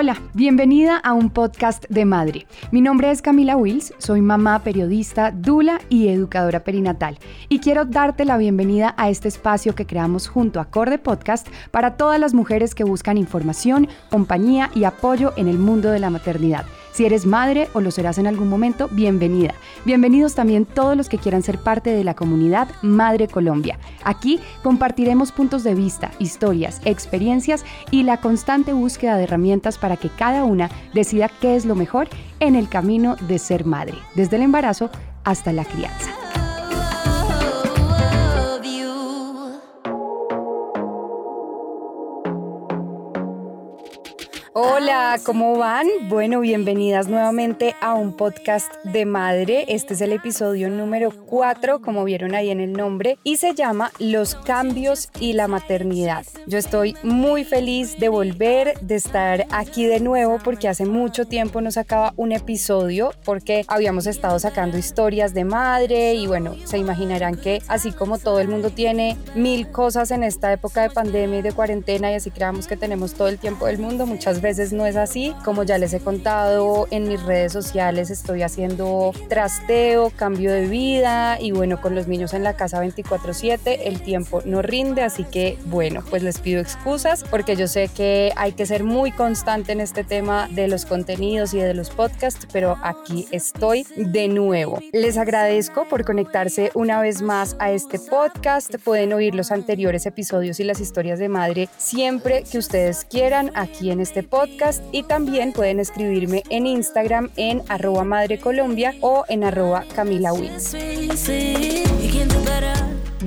Hola, bienvenida a un podcast de madre. Mi nombre es Camila Wills, soy mamá, periodista, dula y educadora perinatal. Y quiero darte la bienvenida a este espacio que creamos junto a Acorde Podcast para todas las mujeres que buscan información, compañía y apoyo en el mundo de la maternidad. Si eres madre o lo serás en algún momento, bienvenida. Bienvenidos también todos los que quieran ser parte de la comunidad Madre Colombia. Aquí compartiremos puntos de vista, historias, experiencias y la constante búsqueda de herramientas para que cada una decida qué es lo mejor en el camino de ser madre, desde el embarazo hasta la crianza. Hola, ¿cómo van? Bueno, bienvenidas nuevamente a un podcast de madre. Este es el episodio número 4, como vieron ahí en el nombre, y se llama Los cambios y la maternidad. Yo estoy muy feliz de volver, de estar aquí de nuevo, porque hace mucho tiempo no sacaba un episodio, porque habíamos estado sacando historias de madre y bueno, se imaginarán que así como todo el mundo tiene mil cosas en esta época de pandemia y de cuarentena y así creamos que tenemos todo el tiempo del mundo, muchas veces veces no es así. Como ya les he contado en mis redes sociales, estoy haciendo trasteo, cambio de vida y bueno, con los niños en la casa 24/7 el tiempo no rinde, así que bueno, pues les pido excusas porque yo sé que hay que ser muy constante en este tema de los contenidos y de los podcasts, pero aquí estoy de nuevo. Les agradezco por conectarse una vez más a este podcast. Pueden oír los anteriores episodios y las historias de madre siempre que ustedes quieran aquí en este podcast podcast y también pueden escribirme en Instagram en arroba madre colombia o en arroba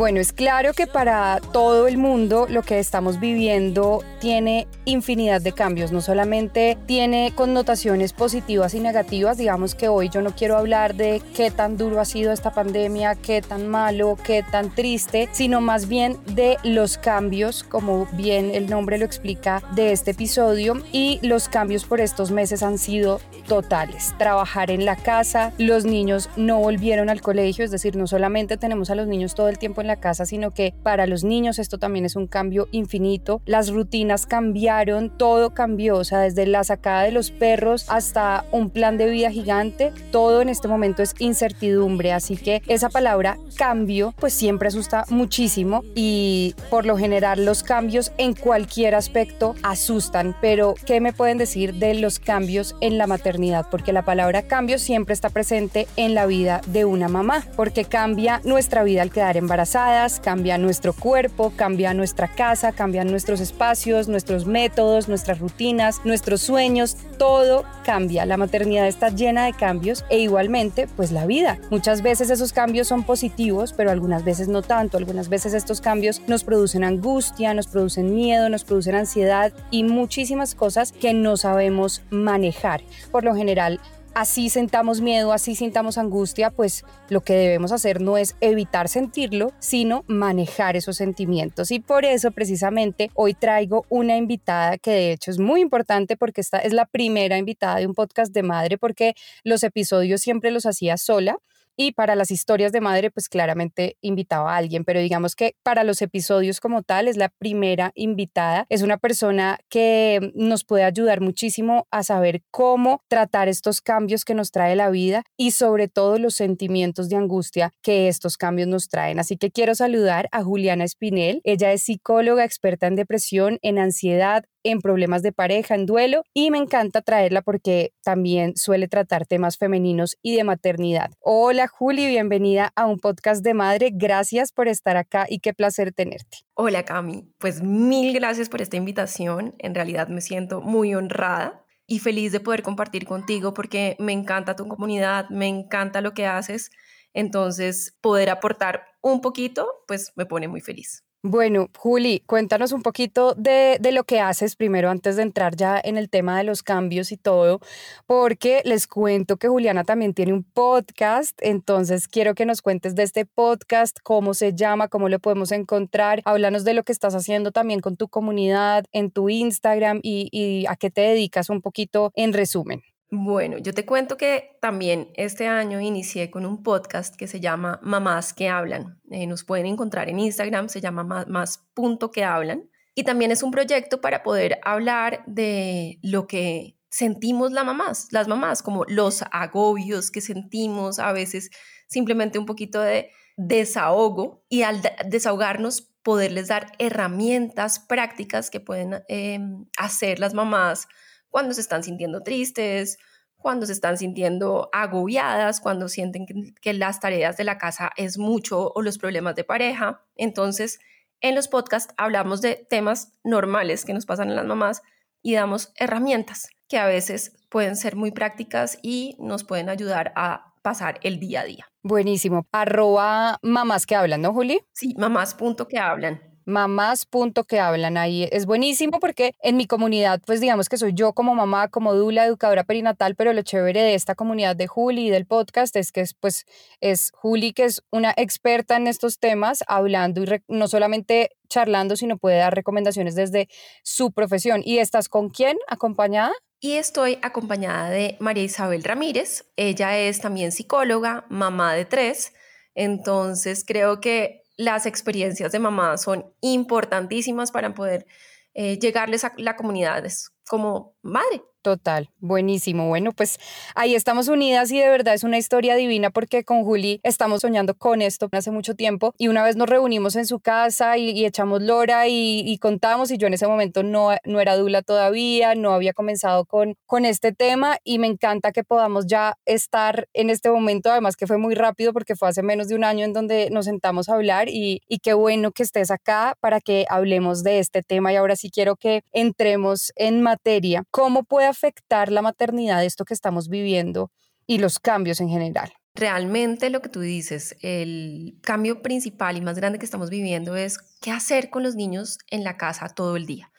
bueno, es claro que para todo el mundo lo que estamos viviendo tiene infinidad de cambios, no solamente tiene connotaciones positivas y negativas, digamos que hoy yo no quiero hablar de qué tan duro ha sido esta pandemia, qué tan malo, qué tan triste, sino más bien de los cambios, como bien el nombre lo explica de este episodio, y los cambios por estos meses han sido totales. Trabajar en la casa, los niños no volvieron al colegio, es decir, no solamente tenemos a los niños todo el tiempo en la casa, sino que para los niños esto también es un cambio infinito. Las rutinas cambiaron, todo cambió, o sea, desde la sacada de los perros hasta un plan de vida gigante, todo en este momento es incertidumbre, así que esa palabra cambio pues siempre asusta muchísimo y por lo general los cambios en cualquier aspecto asustan, pero ¿qué me pueden decir de los cambios en la maternidad? Porque la palabra cambio siempre está presente en la vida de una mamá, porque cambia nuestra vida al quedar embarazada cambia nuestro cuerpo, cambia nuestra casa, cambian nuestros espacios, nuestros métodos, nuestras rutinas, nuestros sueños, todo cambia. La maternidad está llena de cambios e igualmente pues la vida. Muchas veces esos cambios son positivos, pero algunas veces no tanto. Algunas veces estos cambios nos producen angustia, nos producen miedo, nos producen ansiedad y muchísimas cosas que no sabemos manejar. Por lo general, así sentamos miedo, así sintamos angustia, pues lo que debemos hacer no es evitar sentirlo, sino manejar esos sentimientos. Y por eso precisamente hoy traigo una invitada que de hecho es muy importante porque esta es la primera invitada de un podcast de madre porque los episodios siempre los hacía sola y para las historias de madre, pues claramente invitaba a alguien, pero digamos que para los episodios como tal es la primera invitada. Es una persona que nos puede ayudar muchísimo a saber cómo tratar estos cambios que nos trae la vida y sobre todo los sentimientos de angustia que estos cambios nos traen. Así que quiero saludar a Juliana Espinel. Ella es psicóloga experta en depresión, en ansiedad, en problemas de pareja, en duelo, y me encanta traerla porque también suele tratar temas femeninos y de maternidad. Hola Juli, bienvenida a un podcast de madre. Gracias por estar acá y qué placer tenerte. Hola Cami, pues mil gracias por esta invitación. En realidad me siento muy honrada y feliz de poder compartir contigo porque me encanta tu comunidad, me encanta lo que haces. Entonces, poder aportar un poquito, pues me pone muy feliz. Bueno, Juli, cuéntanos un poquito de, de, lo que haces primero antes de entrar ya en el tema de los cambios y todo, porque les cuento que Juliana también tiene un podcast, entonces quiero que nos cuentes de este podcast, cómo se llama, cómo lo podemos encontrar, háblanos de lo que estás haciendo también con tu comunidad, en tu Instagram y, y a qué te dedicas un poquito en resumen. Bueno, yo te cuento que también este año inicié con un podcast que se llama Mamás que Hablan. Eh, nos pueden encontrar en Instagram, se llama más, punto que hablan. Y también es un proyecto para poder hablar de lo que sentimos las mamás, las mamás, como los agobios que sentimos, a veces simplemente un poquito de desahogo y al desahogarnos poderles dar herramientas prácticas que pueden em, hacer las mamás cuando se están sintiendo tristes, cuando se están sintiendo agobiadas, cuando sienten que, las tareas de la casa es mucho o los problemas de pareja. Entonces, en los podcasts hablamos de temas normales que nos pasan en las mamás y damos herramientas que a veces pueden ser muy prácticas y nos pueden ayudar a pasar el día a día. Buenísimo. Arroba mamás que hablan, ¿no, Juli? Sí, mamás punto que hablan mamás punto que hablan ahí. Es buenísimo porque en mi comunidad, pues digamos que soy yo como mamá, como dula, educadora perinatal, pero lo chévere de esta comunidad de Juli y del podcast es que es, pues, es Juli que es una experta en estos temas, hablando y no solamente charlando, sino puede dar recomendaciones desde su profesión. ¿Y estás con quién acompañada? Y estoy acompañada de María Isabel Ramírez. Ella es también psicóloga, mamá de tres. Entonces creo que las experiencias de mamá son importantísimas para poder eh, llegarles a la comunidad como madre. Total, buenísimo. Bueno, pues ahí estamos unidas y de verdad es una historia divina porque con Juli estamos soñando con esto hace mucho tiempo y una vez nos reunimos en su casa y, echamos lora y, contamos y yo en ese momento no, no era dula todavía, no había comenzado con, con este tema y me encanta que podamos ya estar en este momento, además que fue muy rápido porque fue hace menos de un año en donde nos sentamos a hablar y, y qué bueno que estés acá para que hablemos de este tema y ahora sí quiero que entremos en materia. ¿Cómo puede afectar la maternidad esto que estamos viviendo y los cambios en general? Realmente lo que tú dices, el cambio principal y más grande que estamos viviendo es qué hacer con los niños en la casa todo el día.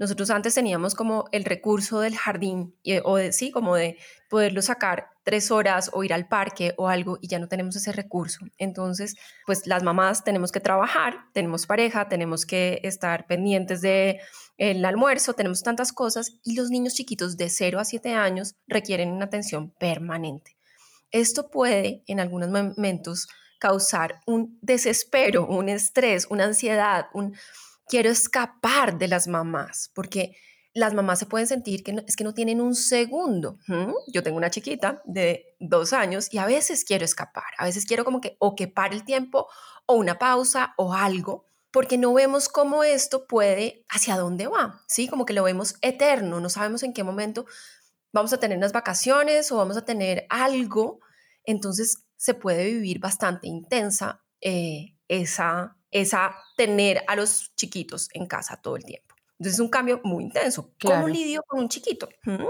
Nosotros antes teníamos como el recurso del jardín, o de, sí, como de poderlo sacar tres horas o ir al parque o algo y ya no tenemos ese recurso. Entonces, pues las mamás tenemos que trabajar, tenemos pareja, tenemos que estar pendientes de el almuerzo, tenemos tantas cosas y los niños chiquitos de 0 a 7 años requieren una atención permanente. Esto puede en algunos momentos causar un desespero, un estrés, una ansiedad, un quiero escapar de las mamás, porque las mamás se pueden sentir que es que no tienen un segundo. Yo tengo una chiquita de dos años y a veces quiero escapar, a veces quiero como que o que pare el tiempo o una pausa o algo, porque no vemos cómo esto puede, hacia dónde va, ¿sí? Como que lo vemos eterno, no sabemos en qué momento vamos a tener unas vacaciones o vamos a tener algo, entonces se puede vivir bastante intensa eh, esa esa tener a los chiquitos en casa todo el tiempo. Entonces es un cambio muy intenso. ¿Cómo lidio con un chiquito? ¿Mm?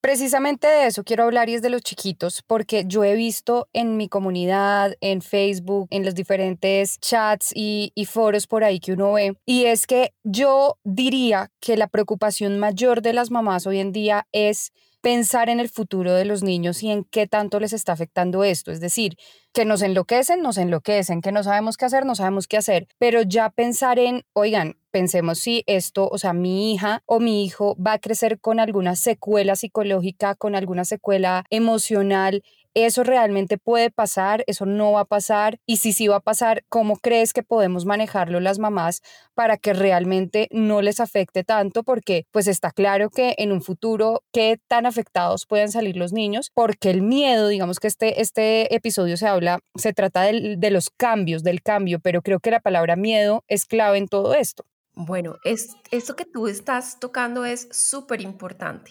Precisamente de eso quiero hablar y es de los chiquitos, porque yo he visto en mi comunidad, en Facebook, en los diferentes chats y, y, foros por ahí que uno ve, y es que yo diría que la preocupación mayor de las mamás hoy en día es pensar en el futuro de los niños y en qué tanto les está afectando esto. Es decir, que nos enloquecen, nos enloquecen, que no sabemos qué hacer, no sabemos qué hacer, pero ya pensar en, oigan, pensemos si esto, o sea, mi hija o mi hijo va a crecer con alguna secuela psicológica, con alguna secuela emocional, eso realmente puede pasar, eso no va a pasar y si sí va a pasar, ¿cómo crees que podemos manejarlo las mamás para que realmente no les afecte tanto? Porque pues está claro que en un futuro, ¿qué tan afectados pueden salir los niños? Porque el miedo, digamos que este, este episodio se habla, se trata de, de los cambios, del cambio, pero creo que la palabra miedo es clave en todo esto. Bueno, es, esto que tú estás tocando es súper importante,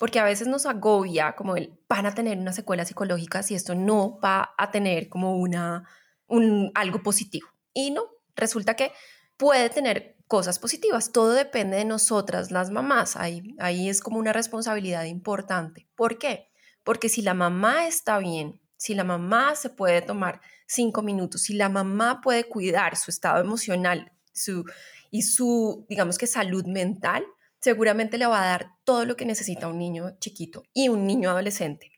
porque a veces nos agobia como el van a tener una secuela psicológica si esto no va a tener como una, un, algo positivo. Y no, resulta que puede tener cosas positivas. Todo depende de nosotras, las mamás. Ahí, ahí es como una responsabilidad importante. ¿Por qué? Porque si la mamá está bien, si la mamá se puede tomar cinco minutos, si la mamá puede cuidar su estado emocional su, y su, digamos que salud mental, seguramente le va a dar todo lo que necesita un niño chiquito y un niño adolescente.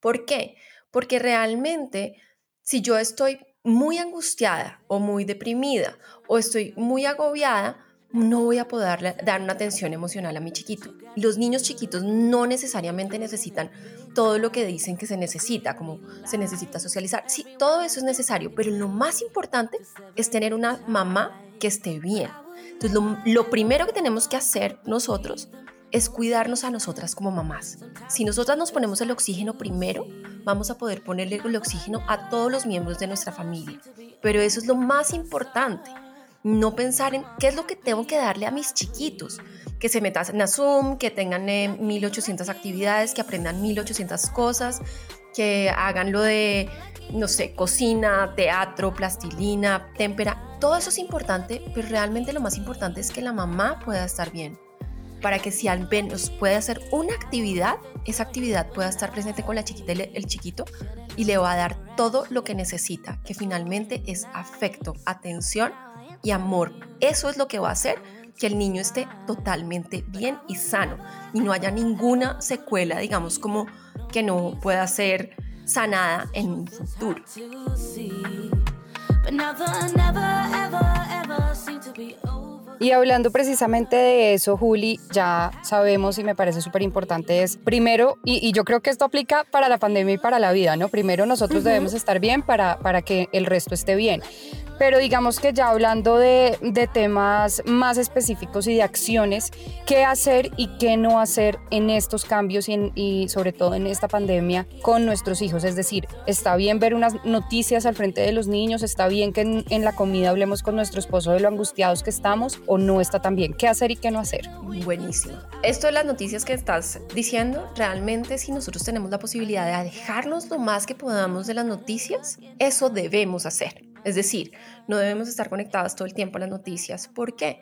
¿Por qué? Porque realmente si yo estoy muy angustiada o muy deprimida o estoy muy agobiada, no voy a poder dar una atención emocional a mi chiquito. Los niños chiquitos no necesariamente necesitan todo lo que dicen que se necesita, como se necesita socializar. Sí, todo eso es necesario, pero lo más importante es tener una mamá que esté bien. Entonces, lo, primero que tenemos que hacer nosotros es cuidarnos a nosotras como mamás. Si nosotras nos ponemos el oxígeno primero, vamos a poder ponerle el oxígeno a todos los miembros de nuestra familia. Pero eso es lo más importante. No pensar en qué es lo que tengo que darle a mis chiquitos. Que se metan a Zoom, que tengan 1800 eh, actividades, que aprendan 1800 cosas, que hagan lo de, no sé, cocina, teatro, plastilina, témpera. Todo eso es importante, pero realmente lo más importante es que la mamá pueda estar bien para que si al menos puede hacer una actividad, esa actividad pueda estar presente con la chiquita el chiquito y le va a dar todo lo que necesita, que finalmente es afecto, atención y amor. Eso es lo que va a hacer que el niño esté totalmente bien y sano y no haya ninguna secuela, digamos, como que no pueda ser sanada en un futuro. Y hablando precisamente de eso, Juli, ya sabemos y me parece súper importante es, primero, y, yo creo que esto aplica para la pandemia y para la vida, ¿no? Primero nosotros debemos estar bien para, para que el resto esté bien. Pero digamos que ya hablando de, temas más específicos y de acciones, qué hacer y qué no hacer en estos cambios y, sobre todo en esta pandemia con nuestros hijos. Es decir, está bien ver unas noticias al frente de los niños, está bien que en, en la comida hablemos con nuestro esposo de lo angustiados que estamos o no está tan bien. ¿Qué hacer y qué no hacer? Buenísimo. Esto de las noticias que estás diciendo, realmente si nosotros tenemos la posibilidad de alejarnos lo más que podamos de las noticias, eso debemos hacer. Es decir, no debemos estar conectadas todo el tiempo a las noticias. ¿Por qué?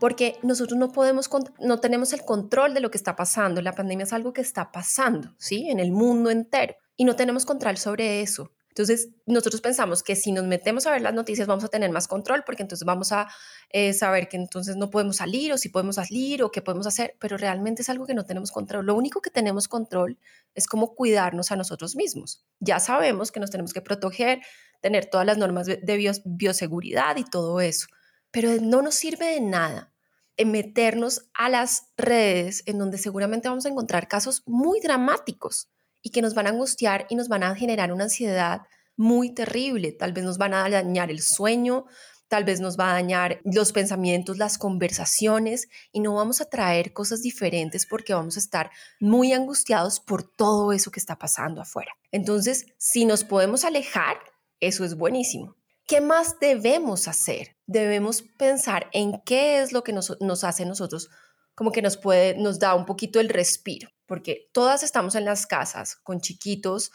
Porque nosotros no podemos, no tenemos el control de lo que está pasando. La pandemia es algo que está pasando, ¿sí? En el mundo entero. Y no tenemos control sobre eso. Entonces, nosotros pensamos que si nos metemos a ver las noticias vamos a tener más control porque entonces vamos a eh, saber que entonces no podemos salir o si podemos salir o qué podemos hacer, pero realmente es algo que no tenemos control. Lo único que tenemos control es cómo cuidarnos a nosotros mismos. Ya sabemos que nos tenemos que proteger, tener todas las normas de bioseguridad y todo eso, pero no nos sirve de nada en meternos a las redes en donde seguramente vamos a encontrar casos muy dramáticos y que nos van a angustiar y nos van a generar una ansiedad muy terrible. Tal vez nos van a dañar el sueño, tal vez nos va a dañar los pensamientos, las conversaciones y no vamos a traer cosas diferentes porque vamos a estar muy angustiados por todo eso que está pasando afuera. Entonces, si nos podemos alejar, eso es buenísimo. ¿Qué más debemos hacer? Debemos pensar en qué es lo que nos, nos hace nosotros como que nos puede, nos da un poquito el respiro, porque todas estamos en las casas con chiquitos,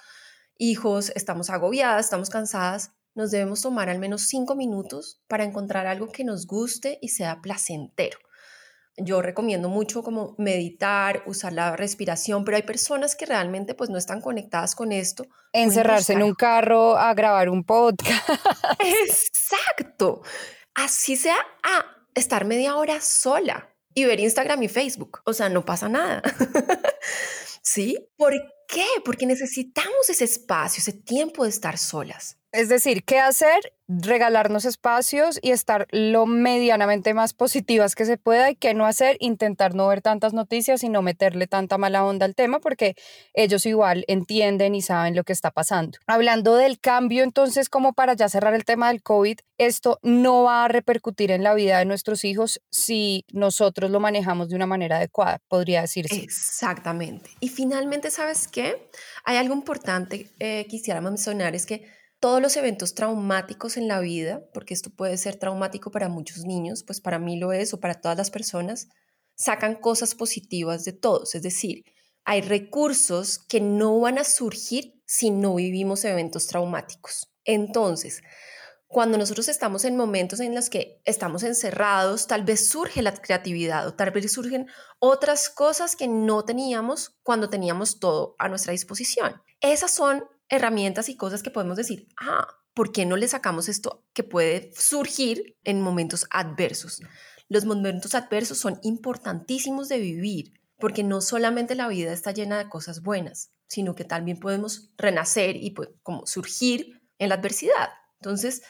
hijos, estamos agobiadas, estamos cansadas, nos debemos tomar al menos cinco minutos para encontrar algo que nos guste y sea placentero. Yo recomiendo mucho como meditar, usar la respiración, pero hay personas que realmente pues no están conectadas con esto. Encerrarse en un carro a grabar un podcast. Exacto. Así sea a estar media hora sola y ver Instagram y Facebook. O sea, no pasa nada. ¿Sí? ¿Por qué? Porque necesitamos ese espacio, ese tiempo de estar solas. Es decir, ¿qué hacer? Regalarnos espacios y estar lo medianamente más positivas que se pueda y qué no hacer, intentar no ver tantas noticias y no meterle tanta mala onda al tema porque ellos igual entienden y saben lo que está pasando. Hablando del cambio, entonces, como para ya cerrar el tema del COVID, esto no va a repercutir en la vida de nuestros hijos si nosotros lo manejamos de una manera adecuada, podría decirse. Exactamente. Y finalmente, ¿sabes qué? Hay algo importante que quisiera mencionar, es que todos los eventos traumáticos en la vida, porque esto puede ser traumático para muchos niños, pues para mí lo es o para todas las personas, sacan cosas positivas de todos. Es decir, hay recursos que no van a surgir si no vivimos eventos traumáticos. Entonces, cuando nosotros estamos en momentos en los que estamos encerrados, tal vez surge la creatividad o tal vez surgen otras cosas que no teníamos cuando teníamos todo a nuestra disposición. Esas son herramientas y cosas que podemos decir, ah, ¿por qué no le sacamos esto que puede surgir en momentos adversos? Los momentos adversos son importantísimos de vivir, porque no solamente la vida está llena de cosas buenas, sino que también podemos renacer y pues, como surgir en la adversidad. Entonces,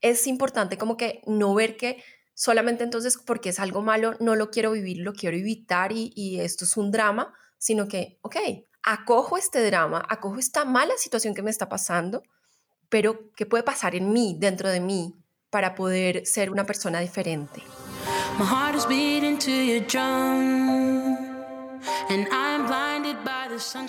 es importante como que no ver que solamente entonces porque es algo malo, no lo quiero vivir, lo quiero evitar y, esto es un drama, sino que, ok, acojo este drama, acojo esta mala situación que me está pasando, pero ¿qué puede pasar en mí, dentro de mí, para poder ser una persona diferente?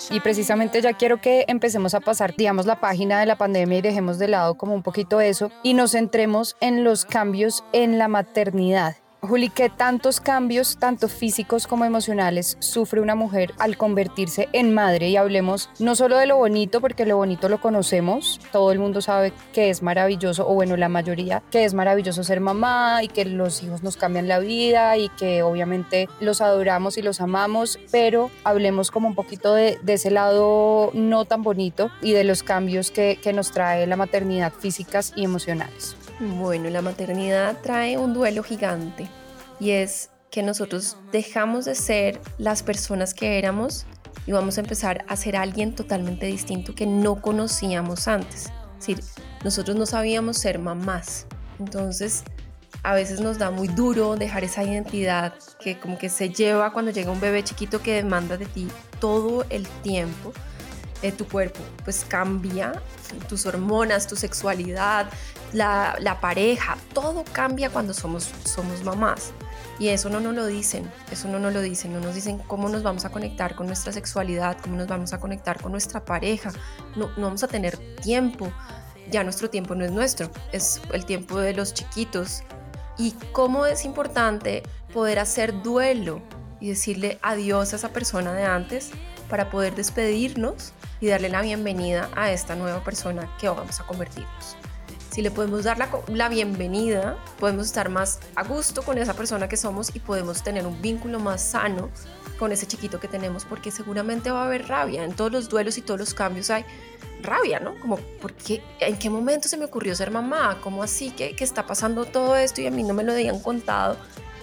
Y precisamente ya quiero que empecemos a pasar, digamos, la página de la pandemia y dejemos de lado como un poquito eso y nos centremos en los cambios en la maternidad Juli, ¿qué tantos cambios, tanto físicos como emocionales, sufre una mujer al convertirse en madre? Y hablemos no solo de lo bonito, porque lo bonito lo conocemos, todo el mundo sabe que es maravilloso, o bueno, la mayoría, que es maravilloso ser mamá y que los hijos nos cambian la vida y que obviamente los adoramos y los amamos, pero hablemos como un poquito de, ese lado no tan bonito y de los cambios que, que nos trae la maternidad físicas y emocionales. Bueno, la maternidad trae un duelo gigante y es que nosotros dejamos de ser las personas que éramos y vamos a empezar a ser alguien totalmente distinto que no conocíamos antes. Es decir, nosotros no sabíamos ser mamás. Entonces, a veces nos da muy duro dejar esa identidad que como que se lleva cuando llega un bebé chiquito que demanda de ti todo el tiempo de tu cuerpo, pues cambia, tus hormonas, tu sexualidad, la, pareja, todo cambia cuando somos, somos mamás. Y eso no nos lo dicen, eso no nos lo dicen, no nos dicen cómo nos vamos a conectar con nuestra sexualidad, cómo nos vamos a conectar con nuestra pareja, no, no vamos a tener tiempo, ya nuestro tiempo no es nuestro, es el tiempo de los chiquitos. Y cómo es importante poder hacer duelo y decirle adiós a esa persona de antes para poder despedirnos y darle la bienvenida a esta nueva persona que vamos a convertirnos si le podemos dar la, bienvenida, podemos estar más a gusto con esa persona que somos y podemos tener un vínculo más sano con ese chiquito que tenemos, porque seguramente va a haber rabia. En todos los duelos y todos los cambios hay rabia, ¿no? Como, ¿por qué, ¿en qué momento se me ocurrió ser mamá? ¿Cómo así que, que está pasando todo esto y a mí no me lo habían contado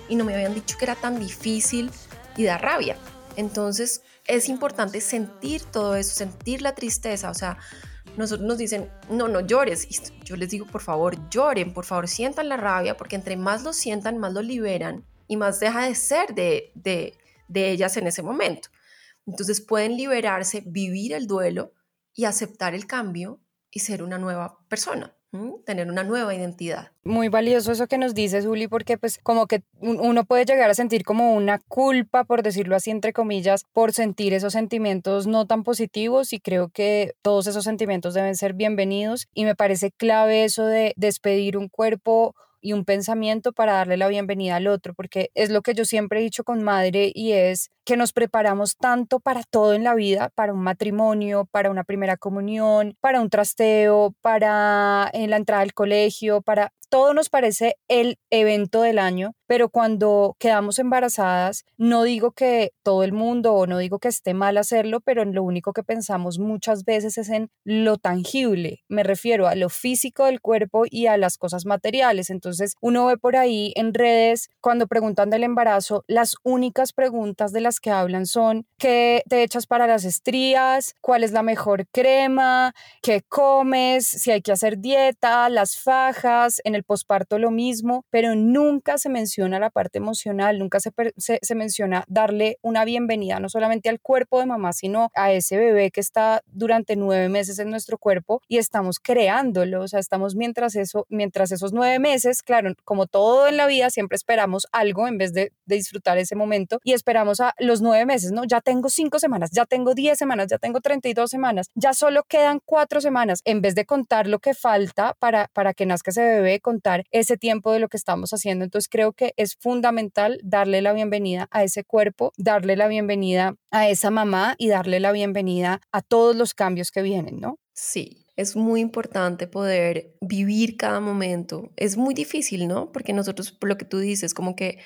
y no me habían dicho que era tan difícil y da rabia? Entonces es importante sentir todo eso, sentir la tristeza, o sea, nosotros nos dicen, no, no llores. Yo les digo, por favor, lloren, por favor, sientan la rabia, porque entre más lo sientan, más lo liberan y más deja de ser de, de, de ellas en ese momento. Entonces pueden liberarse, vivir el duelo y aceptar el cambio y ser una nueva persona tener una nueva identidad. Muy valioso eso que nos dices, Juli, porque pues como que uno puede llegar a sentir como una culpa, por decirlo así, entre comillas, por sentir esos sentimientos no tan positivos y creo que todos esos sentimientos deben ser bienvenidos y me parece clave eso de despedir un cuerpo y un pensamiento para darle la bienvenida al otro, porque es lo que yo siempre he dicho con madre y es que nos preparamos tanto para todo en la vida, para un matrimonio, para una primera comunión, para un trasteo, para en la entrada al colegio, para todo nos parece el evento del año, pero cuando quedamos embarazadas, no digo que todo el mundo o no digo que esté mal hacerlo, pero lo único que pensamos muchas veces es en lo tangible. Me refiero a lo físico del cuerpo y a las cosas materiales. Entonces, uno ve por ahí en redes cuando preguntan del embarazo, las únicas preguntas de las que hablan son qué te echas para las estrías, cuál es la mejor crema, qué comes, si hay que hacer dieta, las fajas, en el posparto lo mismo, pero nunca se menciona la parte emocional, nunca se, se, menciona darle una bienvenida no solamente al cuerpo de mamá, sino a ese bebé que está durante nueve meses en nuestro cuerpo y estamos creándolo, o sea, estamos mientras eso, mientras esos nueve meses, claro, como todo en la vida, siempre esperamos algo en vez de, de disfrutar ese momento y esperamos a los nueve meses, ¿no? Ya tengo cinco semanas, ya tengo diez semanas, ya tengo 32 semanas, ya solo quedan cuatro semanas, en vez de contar lo que falta para, para que nazca ese bebé, contar ese tiempo de lo que estamos haciendo. Entonces creo que es fundamental darle la bienvenida a ese cuerpo, darle la bienvenida a esa mamá y darle la bienvenida a todos los cambios que vienen, ¿no? Sí, es muy importante poder vivir cada momento. Es muy difícil, ¿no? Porque nosotros, por lo que tú dices, como que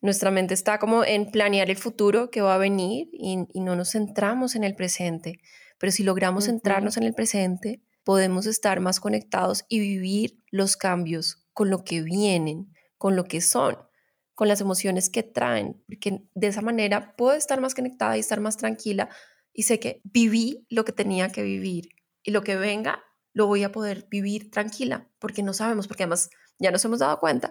nuestra mente está como en planear el futuro que va a venir y, no nos centramos en el presente. Pero si logramos centrarnos en el presente, podemos estar más conectados y vivir los cambios con lo que vienen, con lo que son, con las emociones que traen, porque de esa manera puedo estar más conectada y estar más tranquila y sé que viví lo que tenía que vivir y lo que venga lo voy a poder vivir tranquila, porque no sabemos, porque además ya nos hemos dado cuenta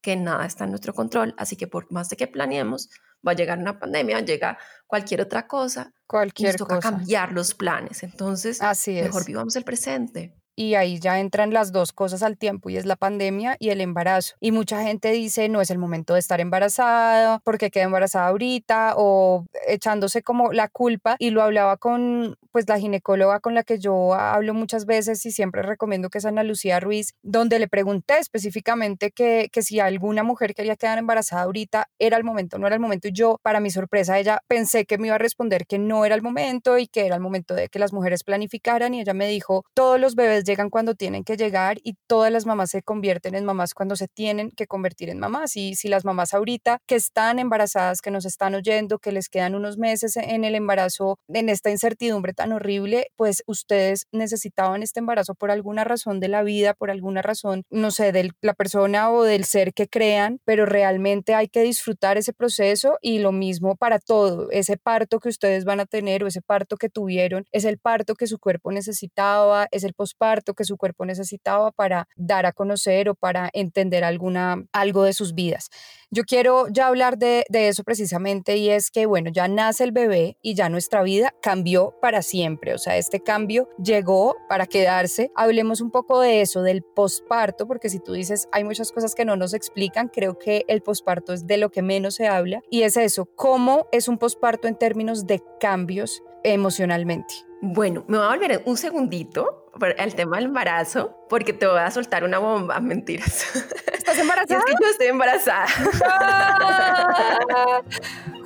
que nada está en nuestro control, así que por más de que planeemos, va a llegar una pandemia, llega cualquier otra cosa, cualquier nos toca cambiar los planes. Entonces, Así mejor vivamos el presente y ahí ya entran las dos cosas al tiempo y es la pandemia y el embarazo. Y mucha gente dice, no es el momento de estar embarazada, porque queda embarazada ahorita o echándose como la culpa y lo hablaba con pues la ginecóloga con la que yo hablo muchas veces y siempre recomiendo que es Ana Lucía Ruiz, donde le pregunté específicamente que, que si alguna mujer quería quedar embarazada ahorita era el momento, no era el momento y yo para mi sorpresa ella pensé que me iba a responder que no era el momento y que era el momento de que las mujeres planificaran y ella me dijo, todos los bebés llegan cuando tienen que llegar y todas las mamás se convierten en mamás cuando se tienen que convertir en mamás. Y si las mamás ahorita que están embarazadas, que nos están oyendo, que les quedan unos meses en el embarazo, en esta incertidumbre tan horrible, pues ustedes necesitaban este embarazo por alguna razón de la vida, por alguna razón, no sé, de la persona o del ser que crean, pero realmente hay que disfrutar ese proceso y lo mismo para todo. Ese parto que ustedes van a tener o ese parto que tuvieron es el parto que su cuerpo necesitaba, es el posparto que su cuerpo necesitaba para dar a conocer o para entender alguna, algo de sus vidas. Yo quiero ya hablar de, de eso precisamente y es que, bueno, ya nace el bebé y ya nuestra vida cambió para siempre, o sea, este cambio llegó para quedarse. Hablemos un poco de eso, del posparto, porque si tú dices hay muchas cosas que no nos explican, creo que el posparto es de lo que menos se habla y es eso, cómo es un posparto en términos de cambios emocionalmente. Bueno, me voy a volver un segundito al tema del embarazo, porque te voy a soltar una bomba, mentiras. ¿Estás embarazada? es que yo estoy embarazada.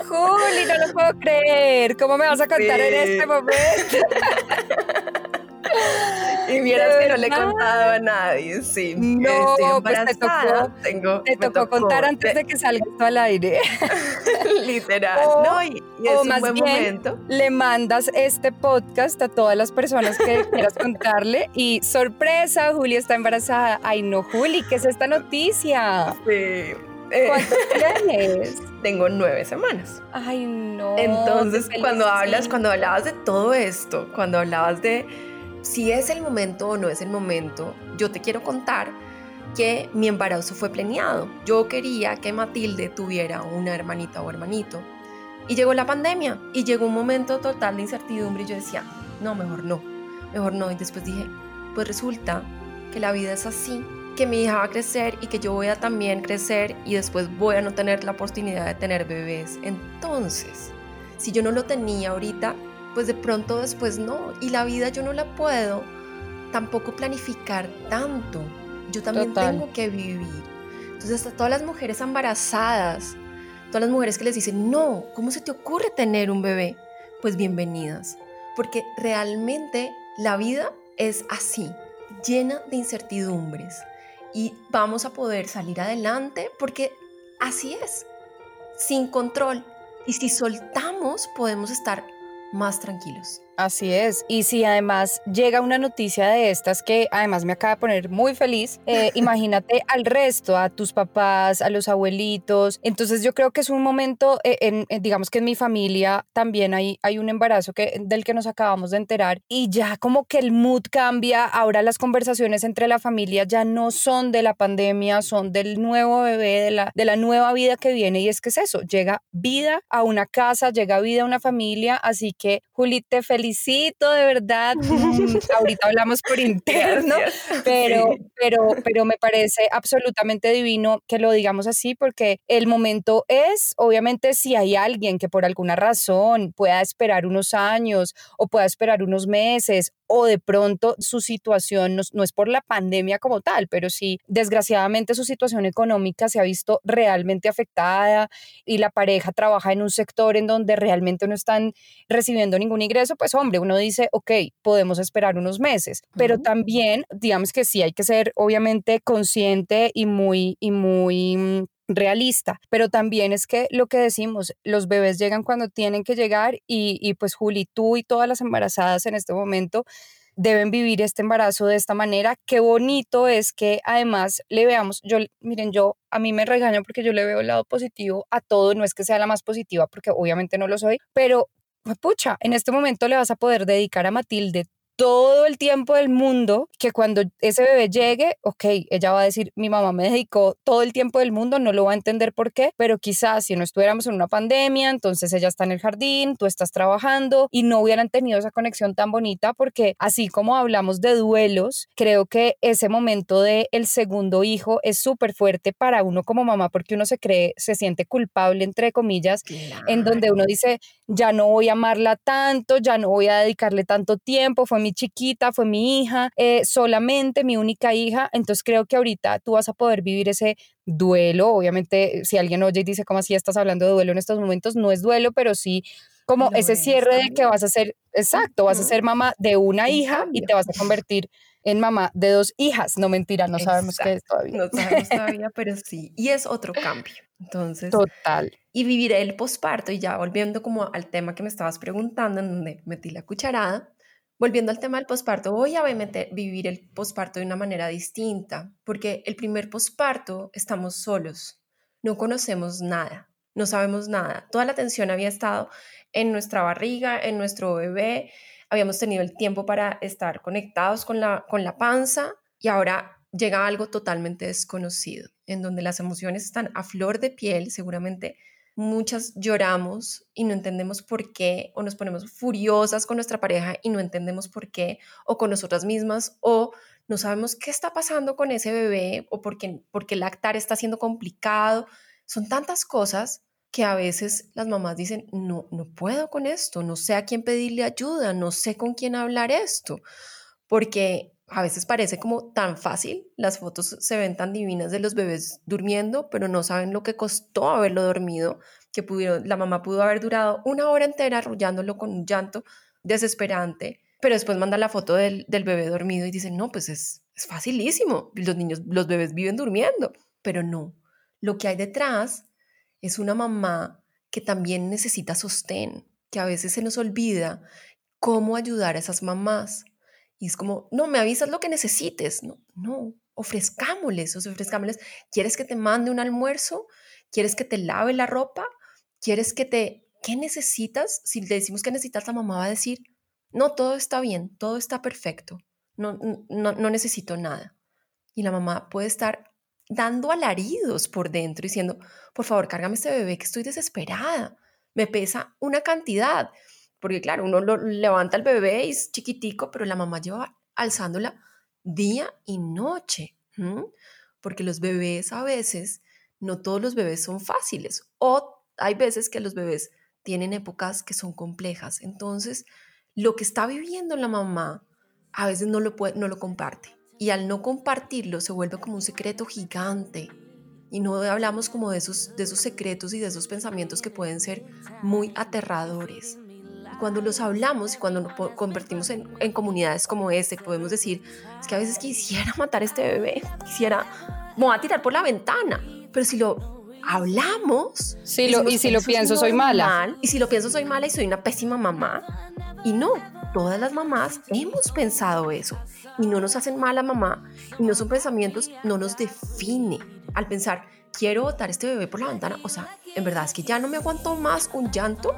Juli, no lo puedo creer. ¿Cómo me vas a contar en este momento? y vieras que no le he contado a nadie, sí. No, pues te tocó, tengo, te tocó, contar antes de que salga esto al aire. Literal, no, y, es un buen momento. Le mandas este podcast a todas las personas que quieras contarle y sorpresa, Juli está embarazada. Ay, no, Juli, ¿qué es esta noticia? Sí. ¿Cuánto tienes? Tengo nueve semanas. Ay, no. Entonces, cuando hablas, cuando hablabas de todo esto, cuando hablabas de si es el momento o no es el momento, yo te quiero contar que mi embarazo fue planeado. Yo quería que Matilde tuviera una hermanita o hermanito. Y llegó la pandemia y llegó un momento total de incertidumbre y yo decía, no, mejor no, mejor no. Y después dije, pues resulta que la vida es así, que mi hija va a crecer y que yo voy a también crecer y después voy a no tener la oportunidad de tener bebés. Entonces, si yo no lo tenía ahorita, pues de pronto después no. Y la vida yo no la puedo tampoco planificar tanto. Yo también tengo que vivir. Entonces, hasta todas las mujeres embarazadas, todas las mujeres que les dicen, no, ¿cómo se te ocurre tener un bebé? Pues bienvenidas. Porque realmente la vida es así, llena de incertidumbres. Y vamos a poder salir adelante porque así es, sin control. Y si soltamos, podemos estar más tranquilos. Así es. Y si además llega una noticia de estas que además me acaba de poner muy feliz, eh, imagínate al resto, a tus papás, a los abuelitos. Entonces yo creo que es un momento, eh, en, digamos que en mi familia también hay, hay un embarazo que, del que nos acabamos de enterar y ya como que el mood cambia. Ahora las conversaciones entre la familia ya no son de la pandemia, son del nuevo bebé, de la, de la nueva vida que viene. Y es que es eso, llega vida a una casa, llega vida a una familia. Así que, Juli, te felicito de verdad. Mm, ahorita hablamos por interno, pero, pero, pero me parece absolutamente divino que lo digamos así porque el momento es, obviamente, si hay alguien que por alguna razón pueda esperar unos años o pueda esperar unos meses o de pronto su situación no, es por la pandemia como tal, pero sí desgraciadamente su situación económica se ha visto realmente afectada y la pareja trabaja en un sector en donde realmente no están recibiendo ningún ingreso, pues hombre, uno dice, ok, podemos esperar unos meses, pero también digamos que sí hay que ser obviamente consciente y muy, y muy mm, realista, pero también es que lo que decimos, los bebés llegan cuando tienen que llegar y, y pues Juli, tú y todas las embarazadas en este momento deben vivir este embarazo de esta manera. Qué bonito es que además le veamos, yo, miren, yo a mí me regaño porque yo le veo el lado positivo a todo, no es que sea la más positiva porque obviamente no lo soy, pero pucha, en este momento le vas a poder dedicar a Matilde todo el tiempo del mundo que cuando ese bebé llegue, ok, ella va a decir, mi mamá me dedicó todo el tiempo del mundo, no lo va a entender por qué, pero quizás si no estuviéramos en una pandemia, entonces ella está en el jardín, tú estás trabajando y no hubieran tenido esa conexión tan bonita porque así como hablamos de duelos, creo que ese momento de el segundo hijo es súper fuerte para uno como mamá porque uno se cree, se siente culpable entre comillas, en donde uno dice, ya no voy a amarla tanto, ya no voy a dedicarle tanto tiempo, fue mi chiquita, fue mi hija, eh, solamente mi única hija, entonces creo que ahorita tú vas a poder vivir ese duelo, obviamente si alguien oye y dice, ¿cómo así estás hablando de duelo en estos momentos? No es duelo, pero sí como ese cierre de que vas a ser, exacto, vas a ser mamá de una hija y te vas a convertir en mamá de dos hijas. No mentira, no sabemos qué es todavía. No sabemos todavía, pero sí. Y es otro cambio. Entonces. Total. Y vivir el posparto, y ya volviendo como al tema que me estabas preguntando, en donde metí la cucharada, Volviendo al tema del posparto, voy a vivir el posparto de una manera distinta, porque el primer posparto estamos solos, no conocemos nada, no sabemos nada. Toda la atención había estado en nuestra barriga, en nuestro bebé, habíamos tenido el tiempo para estar conectados con la, con la panza y ahora llega algo totalmente desconocido, en donde las emociones están a flor de piel, seguramente muchas lloramos y no entendemos por qué, o nos ponemos furiosas con nuestra pareja y no entendemos por qué, o con nosotras mismas, o no sabemos qué está pasando con ese bebé, o porque, porque lactar está siendo complicado. Son tantas cosas que a veces las mamás dicen, no, no puedo con esto, no sé a quién pedirle ayuda, no sé con quién hablar esto, porque a veces parece como tan fácil, las fotos se ven tan divinas de los bebés durmiendo, pero no saben lo que costó haberlo dormido, que pudieron, la mamá pudo haber durado una hora entera arrullándolo con un llanto desesperante, pero después manda la foto del, bebé dormido y dicen, no, pues es, es facilísimo, los niños, los bebés viven durmiendo, pero no, lo que hay detrás es una mamá que también necesita sostén, que a veces se nos olvida cómo ayudar a esas mamás y es como, no, me avisas lo que necesites. No, no, ofrezcámosles, ofrezcámosles. ¿Quieres que te mande un almuerzo? ¿Quieres que te lave la ropa? ¿Quieres que te... ¿Qué necesitas? Si le decimos que necesitas, la mamá va a decir, no, todo está bien, todo está perfecto, no, no, no necesito nada. Y la mamá puede estar dando alaridos por dentro, diciendo, por favor, cárgame este bebé que estoy desesperada, me pesa una cantidad. Porque claro, uno lo levanta al bebé y es chiquitico, pero la mamá lleva alzándola día y noche. Porque los bebés a veces, no todos los bebés son fáciles. O hay veces que los bebés tienen épocas que son complejas. Entonces, lo que está viviendo la mamá a veces no lo, puede, no lo comparte. Y al no compartirlo se vuelve como un secreto gigante. Y no hablamos como de esos, de esos secretos y de esos pensamientos que pueden ser muy aterradores cuando los hablamos y cuando nos convertimos en, comunidades como este, podemos decir, es que a veces quisiera matar a este bebé, quisiera, me voy a tirar por la ventana, pero si lo hablamos... y si lo pienso soy mala. y si lo pienso soy mala y soy una pésima mamá. Y no, todas las mamás hemos pensado eso y no nos hacen mal a mamá y no son pensamientos, no nos define al pensar, quiero botar este bebé por la ventana, o sea, en verdad es que ya no me aguanto más un llanto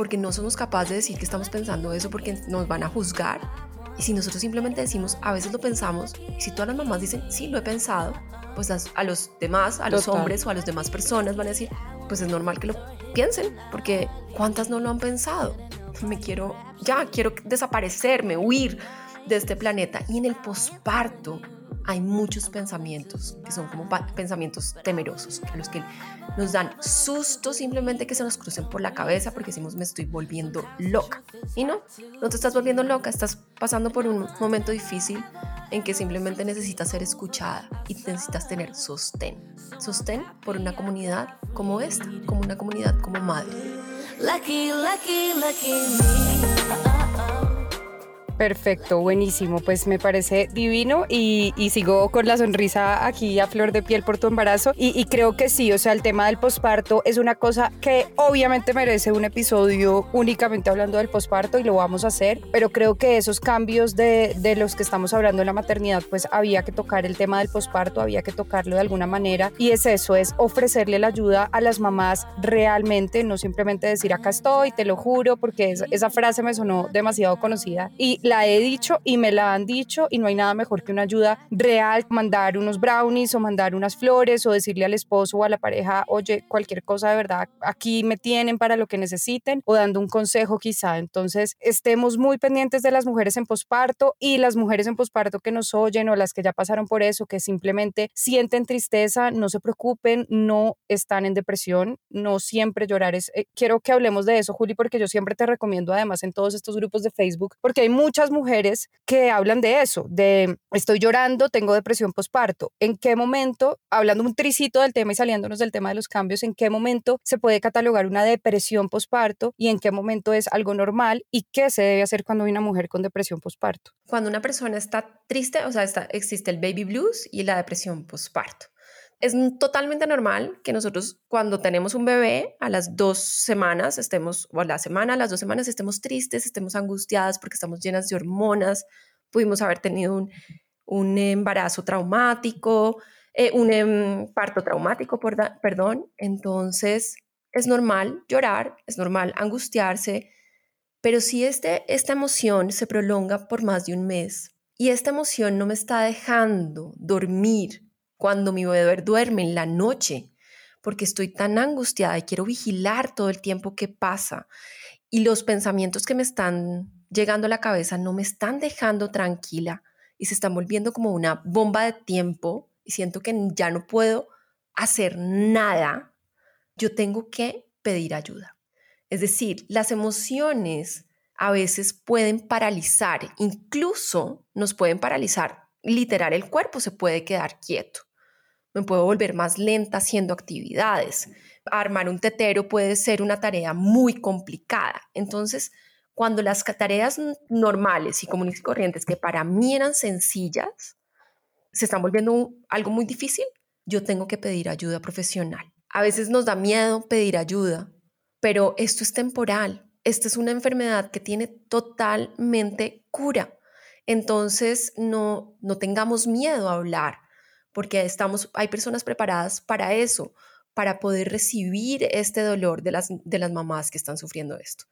porque no somos capaces de decir que estamos pensando eso porque nos van a juzgar. Y si nosotros simplemente decimos, a veces lo pensamos, y si todas las mamás dicen, sí, lo he pensado, pues a los demás, a los hombres o a las demás personas van a decir, pues es normal que lo piensen, porque ¿cuántas no lo han pensado? Me quiero, ya, quiero desaparecerme, huir de este planeta. Y en el posparto, hay muchos pensamientos que son como pensamientos temerosos, a los que nos dan susto simplemente que se nos crucen por la cabeza porque decimos me estoy volviendo loca. Y no, no te estás volviendo loca, estás pasando por un momento difícil en que simplemente necesitas ser escuchada y necesitas tener sostén. Sostén por una comunidad como esta, como una comunidad como madre. Lucky, lucky, lucky me. Perfecto, buenísimo. Pues me parece divino y, sigo con la sonrisa aquí a flor de piel por tu embarazo. Y, creo que sí, o sea, el tema del posparto es una cosa que obviamente merece un episodio únicamente hablando del posparto y lo vamos a hacer, pero creo que esos cambios de, de los que estamos hablando en la maternidad, pues había que tocar el tema del posparto, había que tocarlo de alguna manera. Y es eso, es ofrecerle la ayuda a las mamás realmente, no simplemente decir acá estoy, te lo juro, porque esa frase me sonó demasiado conocida. Y la he dicho y me la han dicho y no hay nada mejor que una ayuda real, mandar unos brownies o mandar unas flores o decirle al esposo o a la pareja, oye, cualquier cosa de verdad, aquí me tienen para lo que necesiten o dando un consejo quizá. Entonces, estemos muy pendientes de las mujeres en posparto y las mujeres en posparto que nos oyen o las que ya pasaron por eso, que simplemente sienten tristeza, no se preocupen, no están en depresión, no siempre llorar es... Eh, quiero que hablemos de eso, Juli, porque yo siempre te recomiendo además en todos estos grupos de Facebook, porque hay muchas mujeres que hablan de eso, de estoy llorando, tengo depresión postparto. ¿En qué momento, hablando un tricito del tema y saliéndonos del tema de los cambios, en qué momento se puede catalogar una depresión postparto y en qué momento es algo normal y qué se debe hacer cuando hay una mujer con depresión postparto? Cuando una persona está triste, o sea, está, existe el baby blues y la depresión postparto es totalmente normal que nosotros cuando tenemos un bebé a las dos semanas estemos, o la semana, a las dos semanas estemos tristes, estemos angustiadas porque estamos llenas de hormonas, pudimos haber tenido un, un embarazo traumático, eh, un em, parto traumático, perdón. Entonces es normal llorar, es normal angustiarse, pero si este, esta emoción se prolonga por más de un mes y esta emoción no me está dejando dormir, cuando mi bebé duerme en la noche, porque estoy tan angustiada y quiero vigilar todo el tiempo que pasa. Y los pensamientos que me están llegando a la cabeza no me están dejando tranquila y se están volviendo como una bomba de tiempo y siento que ya no puedo hacer nada, yo tengo que pedir ayuda. Es decir, las emociones a veces pueden paralizar, incluso nos pueden paralizar, literal el cuerpo se puede quedar quieto me puedo volver más lenta haciendo actividades. Armar un tetero puede ser una tarea muy complicada. Entonces, cuando las tareas normales y comunes y corrientes que para mí eran sencillas, se están volviendo algo muy difícil, yo tengo que pedir ayuda profesional. A veces nos da miedo pedir ayuda, pero esto es temporal. Esta es una enfermedad que tiene totalmente cura. Entonces, no, no tengamos miedo a hablar porque estamos, hay personas preparadas para eso, para poder recibir este dolor de las, de las mamás que están sufriendo esto.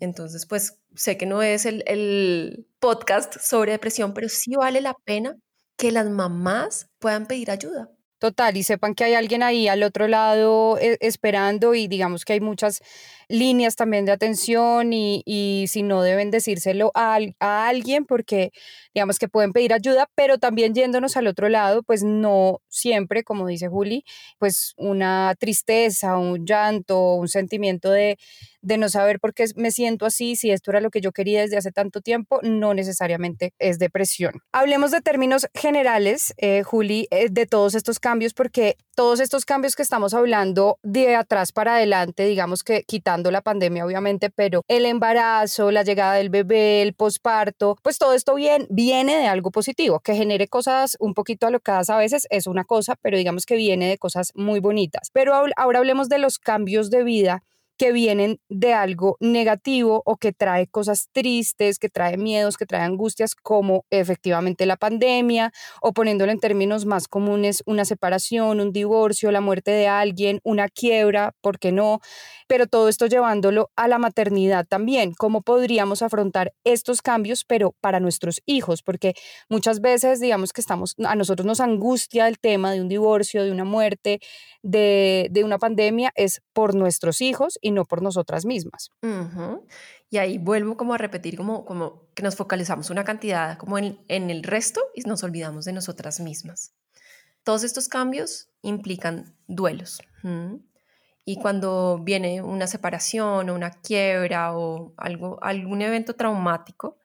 Entonces, pues sé que no es el, el podcast sobre depresión, pero sí vale la pena que las mamás puedan pedir ayuda. Total, y sepan que hay alguien ahí al otro lado eh, esperando y digamos que hay muchas líneas también de atención y, y si no deben decírselo a, a, alguien porque digamos que pueden pedir ayuda, pero también yéndonos al otro lado, pues no siempre, como dice Juli, pues una tristeza, un llanto, un sentimiento de, de no saber por qué me siento así, si esto era lo que yo quería desde hace tanto tiempo, no necesariamente es depresión. Hablemos de términos generales, eh, Juli, eh, de todos estos cambios, porque todos estos cambios que estamos hablando de atrás para adelante, digamos que quitando la pandemia obviamente, pero el embarazo, la llegada del bebé, el posparto, pues todo esto bien, viene de algo positivo, que genere cosas un poquito alocadas a veces es una cosa, pero digamos que viene de cosas muy bonitas. Pero ahora hablemos de los cambios de vida que vienen de algo negativo o que trae cosas tristes, que trae miedos, que trae angustias, como efectivamente la pandemia, o poniéndolo en términos más comunes, una separación, un divorcio, la muerte de alguien, una quiebra, ¿por qué no? Pero todo esto llevándolo a la maternidad también, cómo podríamos afrontar estos cambios, pero para nuestros hijos, porque muchas veces digamos que estamos, a nosotros nos angustia el tema de un divorcio, de una muerte, de, de una pandemia, es por nuestros hijos no por nosotras mismas. Y ahí vuelvo como a repetir, como, como que nos focalizamos una cantidad como en, en el resto y nos olvidamos de nosotras mismas. Todos estos cambios implican duelos. Y cuando viene una separación o una quiebra o algo, algún evento traumático,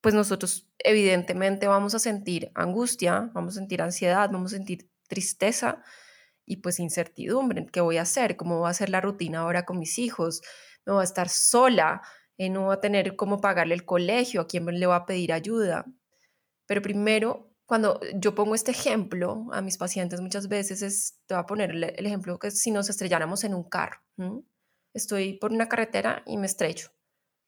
pues nosotros evidentemente vamos a sentir angustia, vamos a sentir ansiedad, vamos a sentir tristeza y pues incertidumbre. ¿Qué voy a hacer? ¿Cómo va a ser la rutina ahora con mis hijos? ¿Me voy a estar sola? Eh, ¿No voy a tener cómo pagarle el colegio? ¿A quién le voy a pedir ayuda? Pero primero, cuando yo pongo este ejemplo a mis pacientes muchas veces, es, te voy a poner el, ejemplo que si nos estrelláramos en un carro. Estoy por una carretera y me estrecho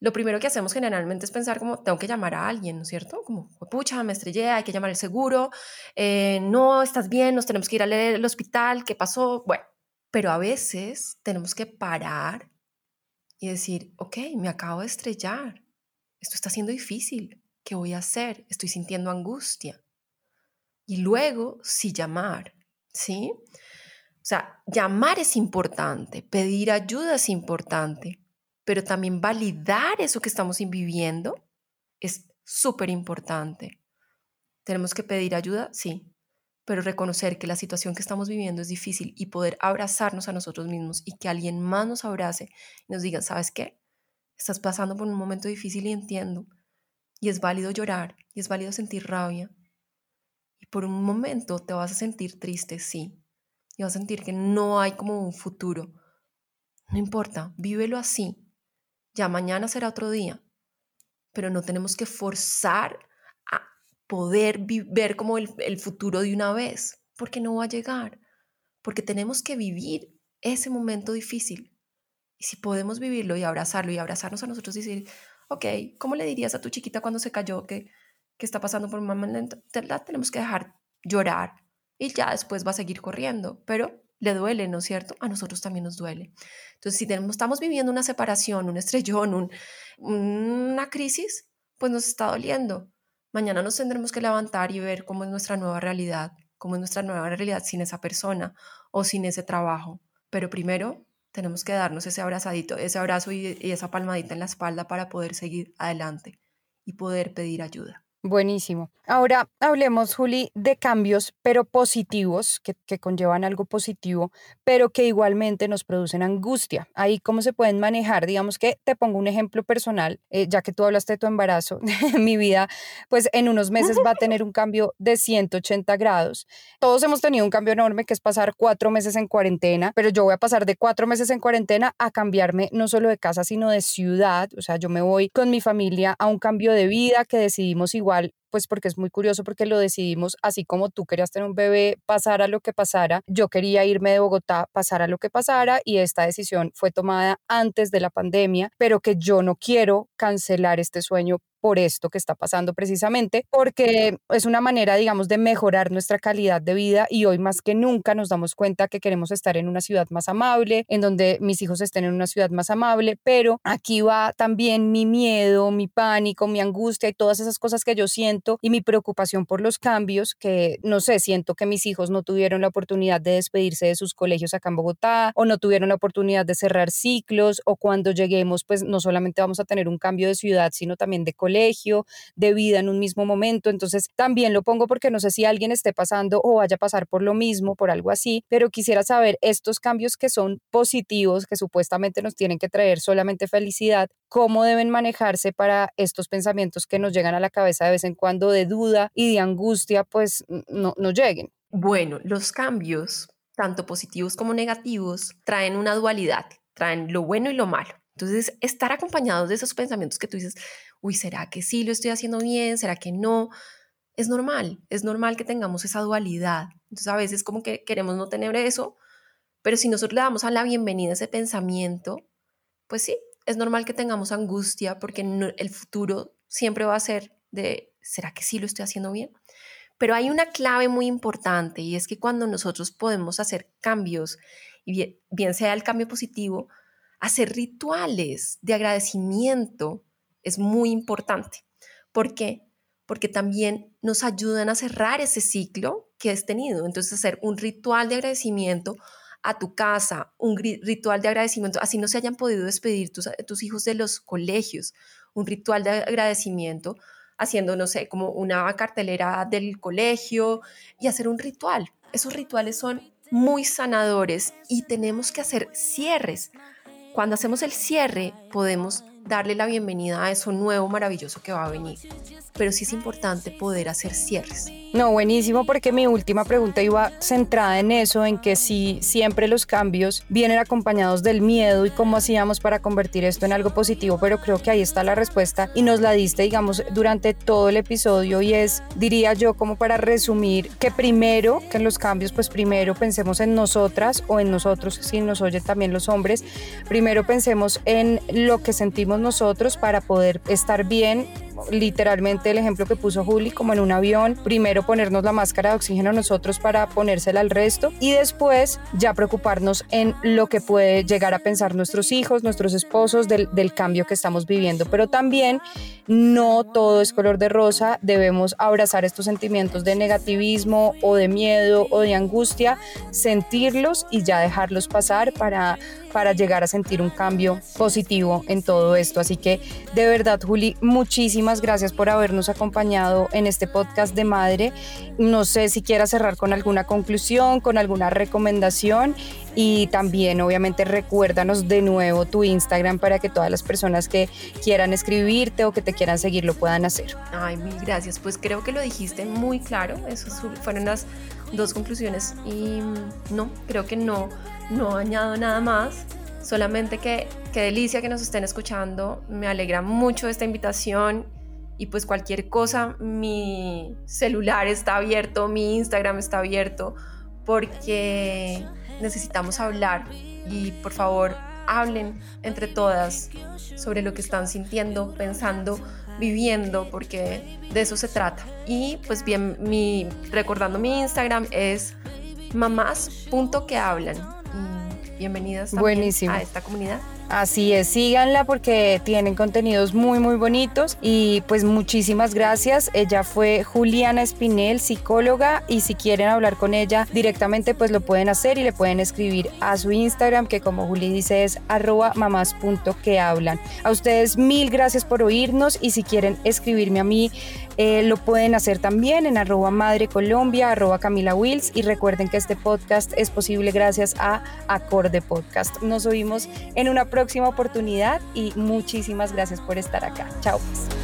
lo primero que hacemos generalmente es pensar como, tengo que llamar a alguien, ¿no es cierto? Como, pucha, me estrellé, hay que llamar al seguro, eh, no, estás bien, nos tenemos que ir al hospital, ¿qué pasó? Bueno, pero a veces tenemos que parar y decir, ok, me acabo de estrellar, esto está siendo difícil, ¿qué voy a hacer? Estoy sintiendo angustia. Y luego, sí llamar, ¿sí? O sea, llamar es importante, pedir ayuda es importante, pero también validar eso que estamos viviendo es súper importante. ¿Tenemos que pedir ayuda? Sí, pero reconocer que la situación que estamos viviendo es difícil y poder abrazarnos a nosotros mismos y que alguien más nos abrace y nos diga, ¿sabes qué? Estás pasando por un momento difícil y entiendo. Y es válido llorar y es válido sentir rabia. Y por un momento te vas a sentir triste, sí. Y vas a sentir que no hay como un futuro. No importa, vívelo así ya mañana será otro día, pero no tenemos que forzar a poder ver como el, el futuro de una vez, porque no va a llegar, porque tenemos que vivir ese momento difícil. Y si podemos vivirlo y abrazarlo y abrazarnos a nosotros y decir, ok, ¿cómo le dirías a tu chiquita cuando se cayó que, que está pasando por un momento? La tenemos que dejar llorar y ya después va a seguir corriendo, pero le duele, ¿no es cierto? A nosotros también nos duele. Entonces, si tenemos, estamos viviendo una separación, un estrellón, una crisis, pues nos está doliendo. Mañana nos tendremos que levantar y ver cómo es nuestra nueva realidad, cómo es nuestra nueva realidad sin esa persona o sin ese trabajo. Pero primero tenemos que darnos ese abrazadito, ese abrazo y esa palmadita en la espalda para poder seguir adelante y poder pedir ayuda. Buenísimo. Ahora hablemos, Juli, de cambios, pero positivos, que, conllevan algo positivo, pero que igualmente nos producen angustia. Ahí, ¿cómo se pueden manejar? Digamos que te pongo un ejemplo personal, eh, ya que tú hablaste de tu embarazo, mi vida, pues en unos meses va a tener un cambio de 180 grados. Todos hemos tenido un cambio enorme, que es pasar cuatro meses en cuarentena, pero yo voy a pasar de cuatro meses en cuarentena a cambiarme no solo de casa, sino de ciudad. O sea, yo me voy con mi familia a un cambio de vida que decidimos igual pues porque es muy curioso porque lo decidimos así como tú querías tener un bebé, pasara lo que pasara, yo quería irme de Bogotá, pasara lo que pasara y esta decisión fue tomada antes de la pandemia, pero que yo no quiero cancelar este sueño por esto que está pasando precisamente, porque es una manera, digamos, de mejorar nuestra calidad de vida y hoy más que nunca nos damos cuenta que queremos estar en una ciudad más amable, en donde mis hijos estén en una ciudad más amable, pero aquí va también mi miedo, mi pánico, mi angustia y todas esas cosas que yo siento y mi preocupación por los cambios, que no sé, siento que mis hijos no tuvieron la oportunidad de despedirse de sus colegios acá en Bogotá o no tuvieron la oportunidad de cerrar ciclos o cuando lleguemos, pues no solamente vamos a tener un cambio de ciudad, sino también de colegio colegio, de vida en un mismo momento. Entonces también lo pongo porque no sé si alguien esté pasando o vaya a pasar por lo mismo, por algo así, pero quisiera saber estos cambios que son positivos, que supuestamente nos tienen que traer solamente felicidad, cómo deben manejarse para estos pensamientos que nos llegan a la cabeza de vez en cuando de duda y de angustia, pues no, no lleguen. Bueno, los cambios, tanto positivos como negativos, traen una dualidad, traen lo bueno y lo malo. Entonces, estar acompañados de esos pensamientos que tú dices, uy, ¿será que sí lo estoy haciendo bien? ¿Será que no? Es normal, es normal que tengamos esa dualidad. Entonces, a veces como que queremos no tener eso, pero si nosotros le damos a la bienvenida ese pensamiento, pues sí, es normal que tengamos angustia porque el futuro siempre va a ser de, ¿será que sí lo estoy haciendo bien? Pero hay una clave muy importante y es que cuando nosotros podemos hacer cambios, y bien, sea el cambio positivo, hacer rituales de agradecimiento es muy importante. ¿Por qué? Porque también nos ayudan a cerrar ese ciclo que has tenido. Entonces, hacer un ritual de agradecimiento a tu casa, un ritual de agradecimiento, así no se hayan podido despedir tus, tus hijos de los colegios, un ritual de agradecimiento haciendo, no sé, como una cartelera del colegio y hacer un ritual. Esos rituales son muy sanadores y tenemos que hacer cierres. Cuando hacemos el cierre podemos darle la bienvenida a eso nuevo maravilloso que va a venir. Pero sí es importante poder hacer cierres. No, buenísimo, porque mi última pregunta iba centrada en eso, en que si siempre los cambios vienen acompañados del miedo y cómo hacíamos para convertir esto en algo positivo, pero creo que ahí está la respuesta y nos la diste, digamos, durante todo el episodio y es, diría yo, como para resumir, que primero, que en los cambios, pues primero pensemos en nosotras o en nosotros, si nos oyen también los hombres, primero pensemos en lo que sentimos nosotros para poder estar bien literalmente el ejemplo que puso Juli, como en un avión, primero ponernos la máscara de oxígeno nosotros para ponérsela al resto y después ya preocuparnos en lo que puede llegar a pensar nuestros hijos, nuestros esposos del, cambio que estamos viviendo. Pero también no todo es color de rosa, debemos abrazar estos sentimientos de negativismo o de miedo o de angustia, sentirlos y ya dejarlos pasar para para llegar a sentir un cambio positivo en todo esto. Así que de verdad, Juli, muchísimas gracias por habernos acompañado en este podcast de Madre. No sé si quieras cerrar con alguna conclusión, con alguna recomendación y también obviamente recuérdanos de nuevo tu Instagram para que todas las personas que quieran escribirte o que te quieran seguir lo puedan hacer. Ay, mil gracias. Pues creo que lo dijiste muy claro. Esas fueron las dos conclusiones y mm, no, creo que no no añado nada más, solamente que qué delicia que nos estén escuchando, me alegra mucho esta invitación y pues cualquier cosa, mi celular está abierto, mi Instagram está abierto, porque necesitamos hablar y por favor hablen entre todas sobre lo que están sintiendo, pensando, viviendo, porque de eso se trata. Y pues bien, mi, recordando mi Instagram es mamás.quehablan bienvenidas también a esta comunidad. Así es, síganla porque tienen contenidos muy muy bonitos y pues muchísimas gracias. Ella fue Juliana Espinel, psicóloga y si quieren hablar con ella directamente pues lo pueden hacer y le pueden escribir a su Instagram que como Juli dice es arroba mamás.quehablan. A ustedes mil gracias por oírnos y si quieren escribirme a mí eh, lo pueden hacer también en arroba Madre Colombia, arroba Camila Wills y recuerden que este podcast es posible gracias a Acorde Podcast. Nos oímos en una próxima oportunidad y muchísimas gracias por estar acá. Chao. Pues.